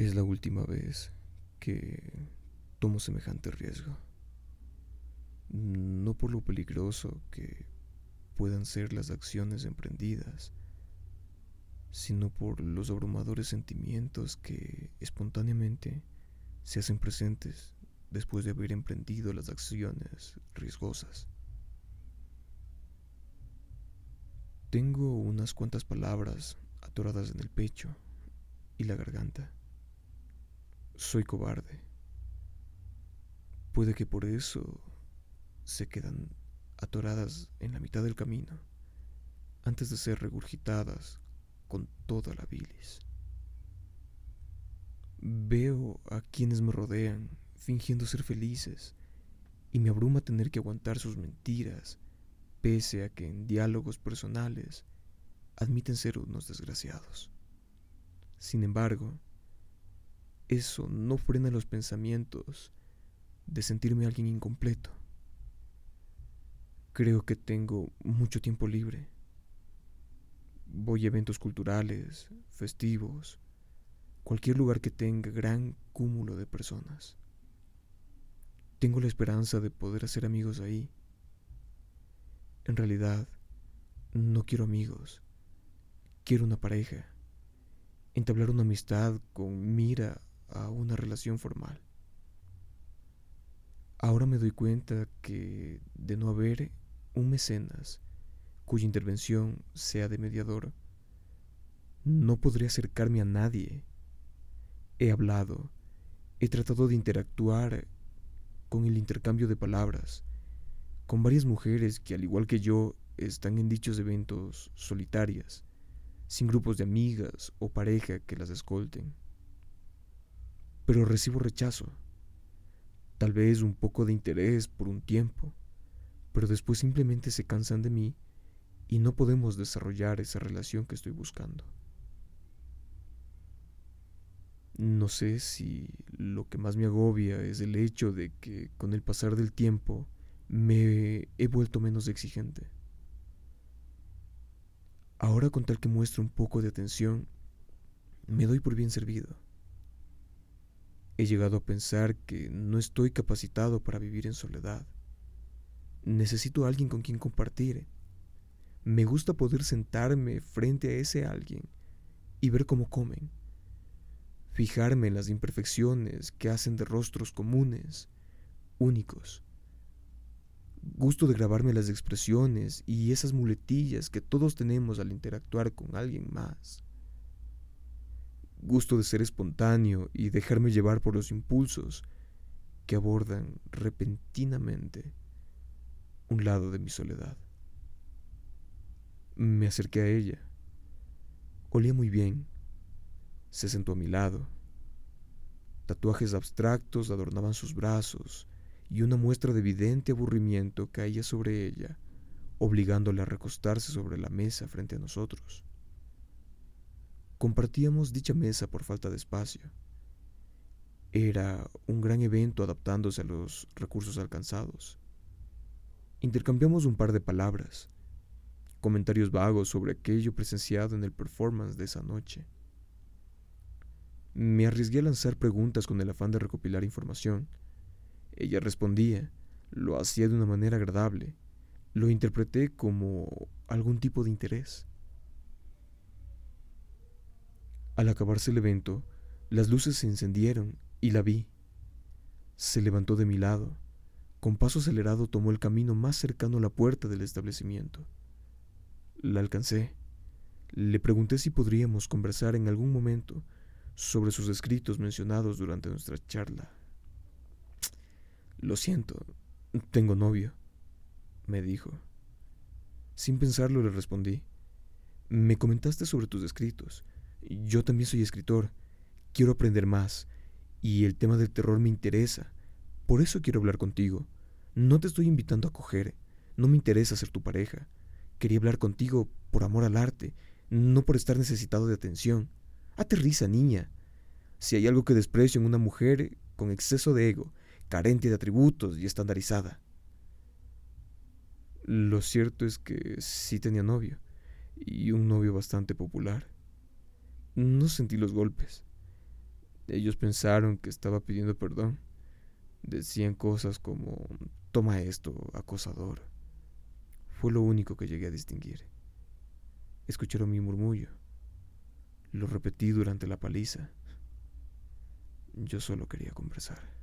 Es la última vez que tomo semejante riesgo. No por lo peligroso que puedan ser las acciones emprendidas, sino por los abrumadores sentimientos que espontáneamente se hacen presentes después de haber emprendido las acciones riesgosas. Tengo unas cuantas palabras atoradas en el pecho y la garganta. Soy cobarde. Puede que por eso se quedan atoradas en la mitad del camino antes de ser regurgitadas con toda la bilis. Veo a quienes me rodean fingiendo ser felices y me abruma tener que aguantar sus mentiras, pese a que en diálogos personales admiten ser unos desgraciados. Sin embargo, eso no frena los pensamientos de sentirme alguien incompleto. Creo que tengo mucho tiempo libre. Voy a eventos culturales, festivos, cualquier lugar que tenga gran cúmulo de personas. Tengo la esperanza de poder hacer amigos ahí. En realidad, no quiero amigos, quiero una pareja, entablar una amistad con mira a una relación formal. Ahora me doy cuenta que de no haber un mecenas cuya intervención sea de mediador, no podré acercarme a nadie. He hablado, he tratado de interactuar con el intercambio de palabras, con varias mujeres que al igual que yo están en dichos eventos solitarias, sin grupos de amigas o pareja que las escolten pero recibo rechazo. Tal vez un poco de interés por un tiempo, pero después simplemente se cansan de mí y no podemos desarrollar esa relación que estoy buscando. No sé si lo que más me agobia es el hecho de que con el pasar del tiempo me he vuelto menos exigente. Ahora con tal que muestro un poco de atención, me doy por bien servido. He llegado a pensar que no estoy capacitado para vivir en soledad. Necesito a alguien con quien compartir. Me gusta poder sentarme frente a ese alguien y ver cómo comen. Fijarme en las imperfecciones que hacen de rostros comunes, únicos. Gusto de grabarme las expresiones y esas muletillas que todos tenemos al interactuar con alguien más gusto de ser espontáneo y dejarme llevar por los impulsos que abordan repentinamente un lado de mi soledad. Me acerqué a ella. Olía muy bien. Se sentó a mi lado. Tatuajes abstractos adornaban sus brazos y una muestra de evidente aburrimiento caía sobre ella, obligándola a recostarse sobre la mesa frente a nosotros. Compartíamos dicha mesa por falta de espacio. Era un gran evento adaptándose a los recursos alcanzados. Intercambiamos un par de palabras, comentarios vagos sobre aquello presenciado en el performance de esa noche. Me arriesgué a lanzar preguntas con el afán de recopilar información. Ella respondía, lo hacía de una manera agradable. Lo interpreté como algún tipo de interés. Al acabarse el evento, las luces se encendieron y la vi. Se levantó de mi lado. Con paso acelerado tomó el camino más cercano a la puerta del establecimiento. La alcancé. Le pregunté si podríamos conversar en algún momento sobre sus escritos mencionados durante nuestra charla. Lo siento, tengo novio, me dijo. Sin pensarlo le respondí. Me comentaste sobre tus escritos yo también soy escritor, quiero aprender más, y el tema del terror me interesa. Por eso quiero hablar contigo. No te estoy invitando a coger, no me interesa ser tu pareja. Quería hablar contigo por amor al arte, no por estar necesitado de atención. Aterriza, niña. Si hay algo que desprecio en una mujer con exceso de ego, carente de atributos y estandarizada. Lo cierto es que sí tenía novio, y un novio bastante popular. No sentí los golpes. Ellos pensaron que estaba pidiendo perdón. Decían cosas como, toma esto, acosador. Fue lo único que llegué a distinguir. Escucharon mi murmullo. Lo repetí durante la paliza. Yo solo quería conversar.